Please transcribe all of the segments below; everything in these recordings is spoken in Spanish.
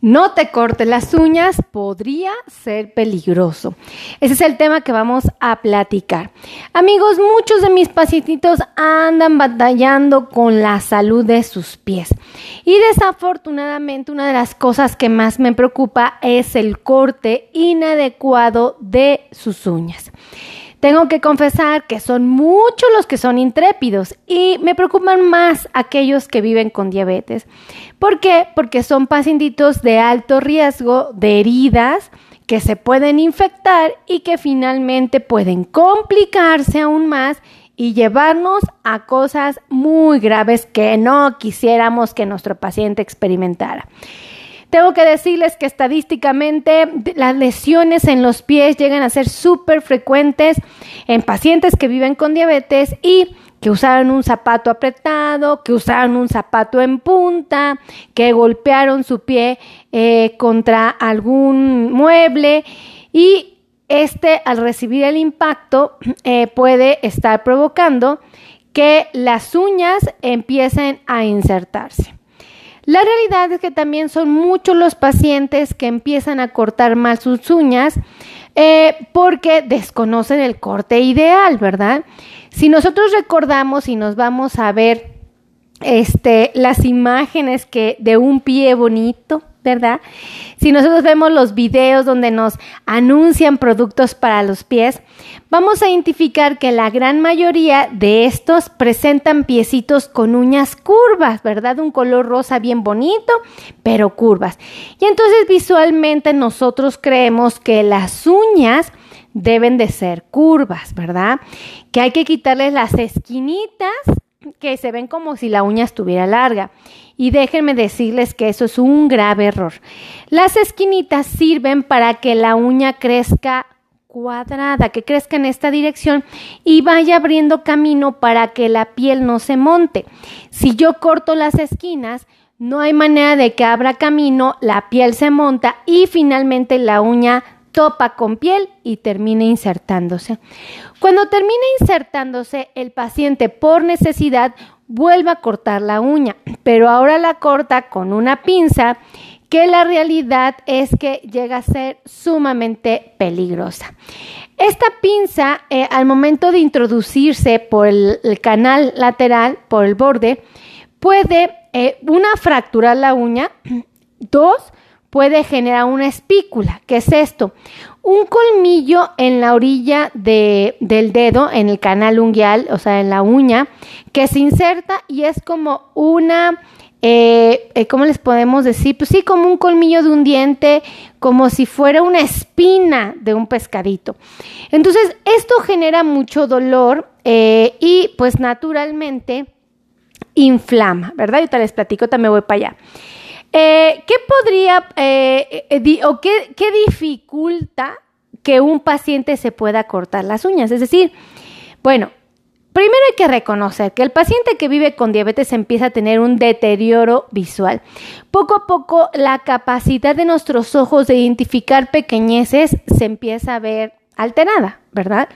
no te cortes las uñas, podría ser peligroso. Ese es el tema que vamos a platicar. Amigos, muchos de mis pacientitos andan batallando con la salud de sus pies. Y desafortunadamente una de las cosas que más me preocupa es el corte inadecuado de sus uñas. Tengo que confesar que son muchos los que son intrépidos y me preocupan más aquellos que viven con diabetes. ¿Por qué? Porque son pacientitos de alto riesgo de heridas que se pueden infectar y que finalmente pueden complicarse aún más y llevarnos a cosas muy graves que no quisiéramos que nuestro paciente experimentara. Tengo que decirles que estadísticamente las lesiones en los pies llegan a ser súper frecuentes en pacientes que viven con diabetes y que usaron un zapato apretado, que usaron un zapato en punta, que golpearon su pie eh, contra algún mueble y este al recibir el impacto eh, puede estar provocando que las uñas empiecen a insertarse. La realidad es que también son muchos los pacientes que empiezan a cortar mal sus uñas eh, porque desconocen el corte ideal, ¿verdad? Si nosotros recordamos y nos vamos a ver este, las imágenes que de un pie bonito, ¿verdad? Si nosotros vemos los videos donde nos anuncian productos para los pies, vamos a identificar que la gran mayoría de estos presentan piecitos con uñas curvas, ¿verdad? Un color rosa bien bonito, pero curvas. Y entonces visualmente nosotros creemos que las uñas deben de ser curvas, ¿verdad? Que hay que quitarles las esquinitas que se ven como si la uña estuviera larga. Y déjenme decirles que eso es un grave error. Las esquinitas sirven para que la uña crezca cuadrada, que crezca en esta dirección y vaya abriendo camino para que la piel no se monte. Si yo corto las esquinas, no hay manera de que abra camino, la piel se monta y finalmente la uña topa con piel y termina insertándose. Cuando termina insertándose, el paciente por necesidad vuelve a cortar la uña, pero ahora la corta con una pinza que la realidad es que llega a ser sumamente peligrosa. Esta pinza, eh, al momento de introducirse por el, canal lateral, por el borde, puede, eh, una, fracturar la uña, dos, puede generar una espícula. ¿Qué es esto? Un colmillo en la orilla del dedo, en el canal unguial, o sea, en la uña, que se inserta y es como una, eh, eh, ¿cómo les podemos decir? Pues sí, como un colmillo de un diente, como si fuera una espina de un pescadito. Entonces, esto genera mucho dolor eh, y pues naturalmente inflama, ¿verdad? Yo te les platico, también voy para allá. Eh, ¿Qué podría eh, eh, o qué, qué dificulta que un paciente se pueda cortar las uñas? Es decir, bueno, Primero hay que reconocer que el paciente que vive con diabetes empieza a tener un deterioro visual. Poco a poco la capacidad de nuestros ojos de identificar pequeñeces se empieza a ver alterada, ¿verdad?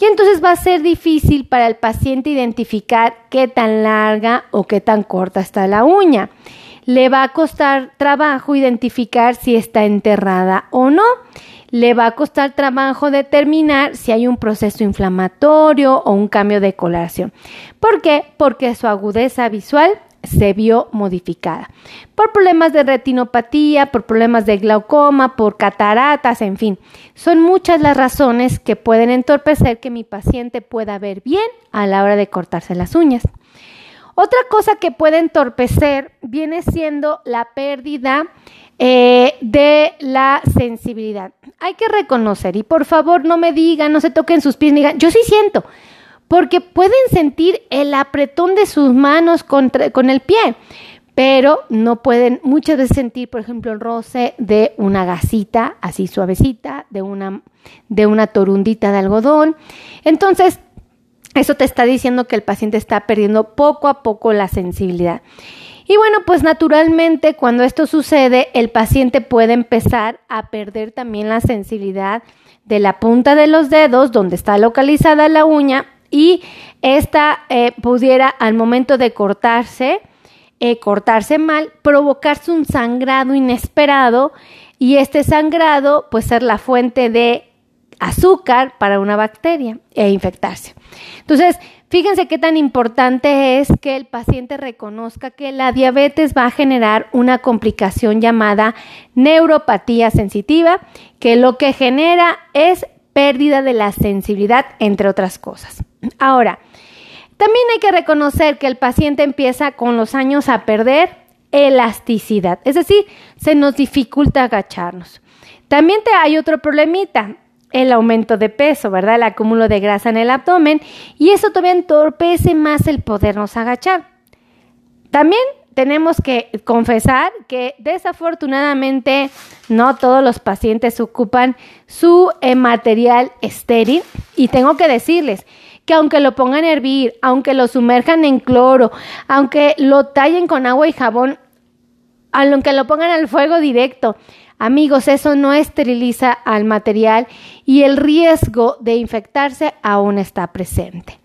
Y entonces va a ser difícil para el paciente identificar qué tan larga o qué tan corta está la uña le va a costar trabajo identificar si está enterrada o no. Le va a costar trabajo determinar si hay un proceso inflamatorio o un cambio de coloración. ¿Por qué? Porque su agudeza visual se vio modificada por problemas de retinopatía, por problemas de glaucoma, por cataratas, en fin. Son muchas las razones que pueden entorpecer que mi paciente pueda ver bien a la hora de cortarse las uñas. Otra cosa que puede entorpecer viene siendo la pérdida eh, de la sensibilidad. Hay que reconocer, y por favor no me digan, no se toquen sus pies, digan, yo sí siento, porque pueden sentir el apretón de sus manos con el pie, pero no pueden muchas veces sentir, por ejemplo, el roce de una gasita así suavecita, de una, de una torundita de algodón. Entonces, eso te está diciendo que el paciente está perdiendo poco a poco la sensibilidad. Y bueno, pues naturalmente cuando esto sucede, el paciente puede empezar a perder también la sensibilidad de la punta de los dedos, donde está localizada la uña, y esta eh, pudiera al momento de cortarse, eh, cortarse mal, provocarse un sangrado inesperado y este sangrado pues ser la fuente de azúcar para una bacteria e infectarse. Entonces, fíjense qué tan importante es que el paciente reconozca que la diabetes va a generar una complicación llamada neuropatía sensitiva, que lo que genera es pérdida de la sensibilidad, entre otras cosas. Ahora, también hay que reconocer que el paciente empieza con los años a perder elasticidad, es decir, se nos dificulta agacharnos. También te hay otro problemita, el aumento de peso, ¿verdad? El acúmulo de grasa en el abdomen y eso todavía entorpece más el podernos agachar. También tenemos que confesar que desafortunadamente no todos los pacientes ocupan su eh, material estéril y tengo que decirles que aunque lo pongan a hervir, aunque lo sumerjan en cloro, aunque lo tallen con agua y jabón, aunque lo pongan al fuego directo, Amigos, eso no esteriliza al material y el riesgo de infectarse aún está presente.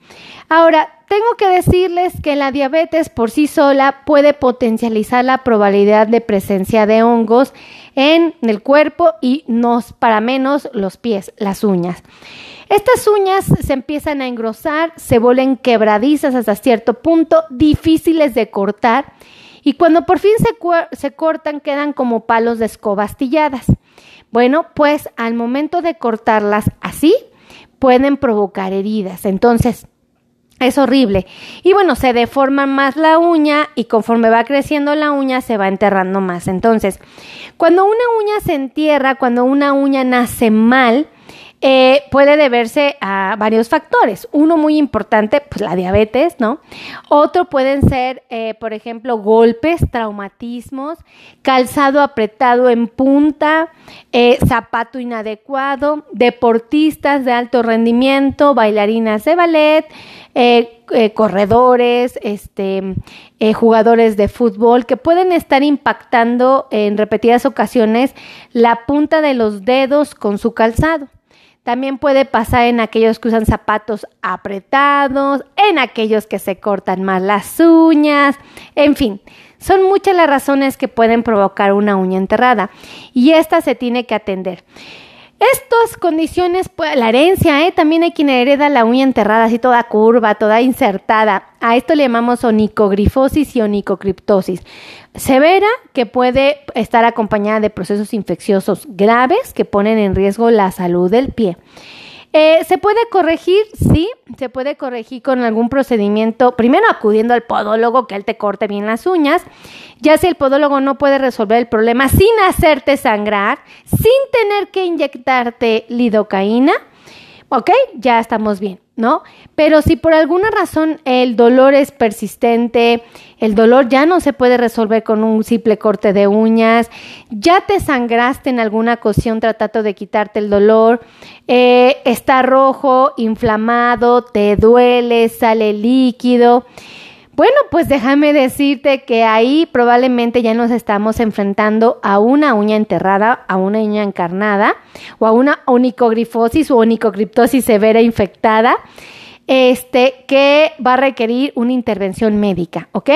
Ahora, tengo que decirles que la diabetes por sí sola puede potencializar la probabilidad de presencia de hongos en el cuerpo y no para menos los pies, las uñas. Estas uñas se empiezan a engrosar, se vuelven quebradizas hasta cierto punto, difíciles de cortar y cuando por fin se, se cortan quedan como palos de escoba astilladas. Bueno, pues al momento de cortarlas así, pueden provocar heridas. Entonces, es horrible. Y bueno, se deforma más la uña y conforme va creciendo la uña se va enterrando más. Entonces, cuando una uña se entierra, cuando una uña nace mal, eh, puede deberse a varios factores. Uno muy importante, pues la diabetes, ¿no? Otro pueden ser, eh, por ejemplo, golpes, traumatismos, calzado apretado en punta, eh, zapato inadecuado, deportistas de alto rendimiento, bailarinas de ballet, corredores, este, jugadores de fútbol que pueden estar impactando en repetidas ocasiones la punta de los dedos con su calzado. También puede pasar en aquellos que usan zapatos apretados, en aquellos que se cortan más las uñas, en fin. Son muchas las razones que pueden provocar una uña enterrada y esta se tiene que atender. Estas condiciones, pues, la herencia, ¿eh? también hay quien hereda la uña enterrada, así toda curva, toda insertada. A esto le llamamos onicogrifosis y onicocriptosis. Severa, que puede estar acompañada de procesos infecciosos graves que ponen en riesgo la salud del pie. Eh, ¿Se puede corregir? Sí, se puede corregir con algún procedimiento, primero acudiendo al podólogo que él te corte bien las uñas, ya si el podólogo no puede resolver el problema sin hacerte sangrar, sin tener que inyectarte lidocaína, ok, ya estamos bien. ¿no? Pero si por alguna razón el dolor es persistente, el dolor ya no se puede resolver con un simple corte de uñas, ya te sangraste en alguna ocasión tratando de quitarte el dolor, eh, está rojo, inflamado, te duele, sale líquido, bueno, pues déjame decirte que ahí probablemente ya nos estamos enfrentando a una uña enterrada, a una uña encarnada o a una onicogrifosis o onicocriptosis severa infectada, este, que va a requerir una intervención médica, ¿ok?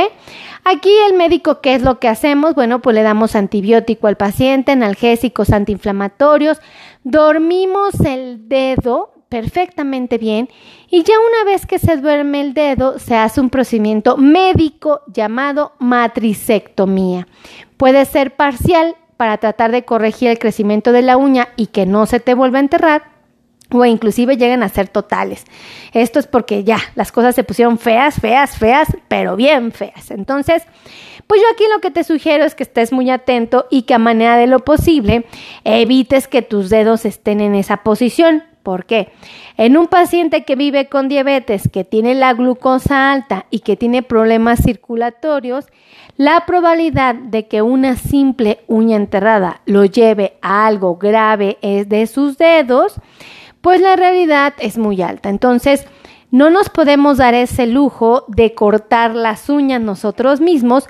Aquí el médico, ¿qué es lo que hacemos? Bueno, pues le damos antibiótico al paciente, analgésicos antiinflamatorios, dormimos el dedo perfectamente bien y ya una vez que se duerme el dedo se hace un procedimiento médico llamado matricectomía. Puede ser parcial para tratar de corregir el crecimiento de la uña y que no se te vuelva a enterrar o inclusive lleguen a ser totales. Esto es porque ya las cosas se pusieron feas, feas, feas, pero bien feas. Entonces, pues yo aquí lo que te sugiero es que estés muy atento y que a manera de lo posible evites que tus dedos estén en esa posición. ¿Por qué? En un paciente que vive con diabetes, que tiene la glucosa alta y que tiene problemas circulatorios, la probabilidad de que una simple uña enterrada lo lleve a algo grave es de sus dedos, pues la realidad es muy alta. Entonces, no nos podemos dar ese lujo de cortar las uñas nosotros mismos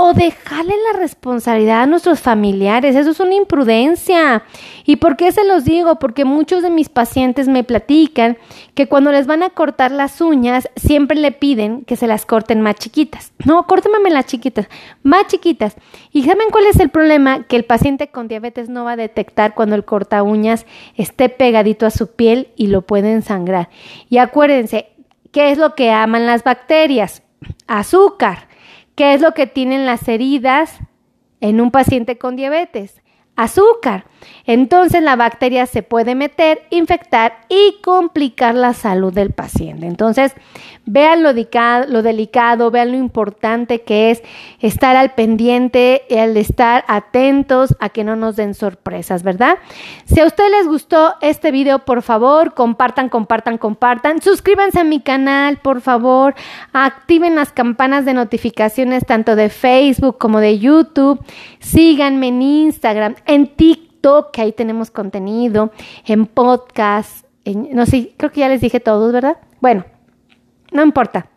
o dejarle la responsabilidad a nuestros familiares. Eso es una imprudencia. ¿Y por qué se los digo? Porque muchos de mis pacientes me platican que cuando les van a cortar las uñas, siempre le piden que se las corten más chiquitas. No, córtemame las chiquitas, más chiquitas. ¿Y saben cuál es el problema? Que el paciente con diabetes no va a detectar cuando el corta uñas esté pegadito a su piel y lo pueden sangrar. Y acuérdense, ¿qué es lo que aman las bacterias? Azúcar. ¿Qué es lo que tienen las heridas en un paciente con diabetes? Azúcar. Entonces la bacteria se puede meter, infectar y complicar la salud del paciente. Entonces, vean lo, lo delicado, vean lo importante que es estar al pendiente, el estar atentos a que no nos den sorpresas, ¿verdad? Si a ustedes les gustó este video, por favor, compartan, compartan, compartan. Suscríbanse a mi canal, por favor. Activen las campanas de notificaciones tanto de Facebook como de YouTube. Síganme en Instagram, en TikTok que ahí tenemos contenido, en podcast, no sé, creo que ya les dije todos, ¿verdad? Bueno, no importa.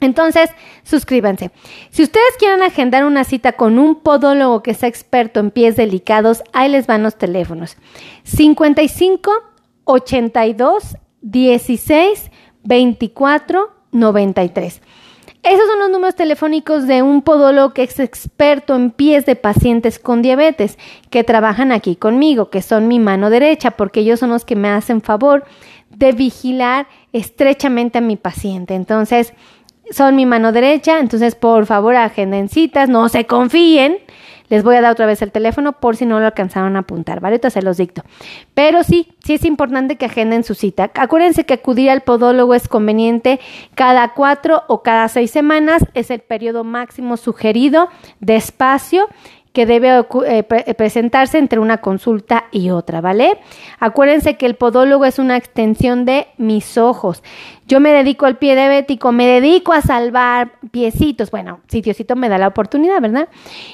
Entonces, suscríbanse. Si ustedes quieren agendar una cita con un podólogo que sea experto en pies delicados, ahí les van los teléfonos. 55 82 16 24 93. Esos son los números telefónicos de un podólogo que es experto en pies de pacientes con diabetes, que trabajan aquí conmigo, que son mi mano derecha, porque ellos son los que me hacen favor de vigilar estrechamente a mi paciente. Entonces, son mi mano derecha, entonces por favor agenden citas, no se confíen les voy a dar otra vez el teléfono por si no lo alcanzaron a apuntar, ¿vale? Entonces se los dicto. Pero sí, sí es importante que agenden su cita. Acuérdense que acudir al podólogo es conveniente cada cuatro o cada seis semanas. Es el periodo máximo sugerido de espacio que debe eh, eh, presentarse entre una consulta y otra, ¿vale? Acuérdense que el podólogo es una extensión de mis ojos. Yo me dedico al pie diabético, me dedico a salvar piecitos. Bueno, si me da la oportunidad, ¿verdad?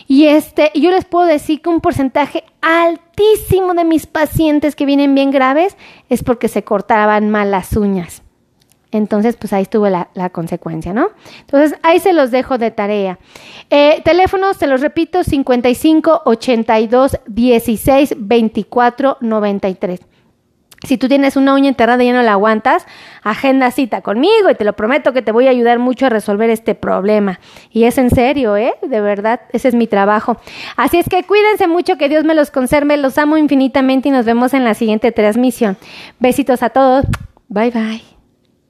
Y este, yo les puedo decir que un porcentaje altísimo de mis pacientes que vienen bien graves es porque se cortaban mal las uñas. Entonces, pues ahí estuvo la, consecuencia, ¿no? Entonces, ahí se los dejo de tarea. Eh, teléfonos, se los repito, 55 82 16 24 93. Si tú tienes una uña enterrada y ya no la aguantas, agenda cita conmigo y te lo prometo que te voy a ayudar mucho a resolver este problema. Y es en serio, ¿eh? De verdad, ese es mi trabajo. Así es que cuídense mucho, que Dios me los conserve, los amo infinitamente y nos vemos en la siguiente transmisión. Besitos a todos. Bye bye.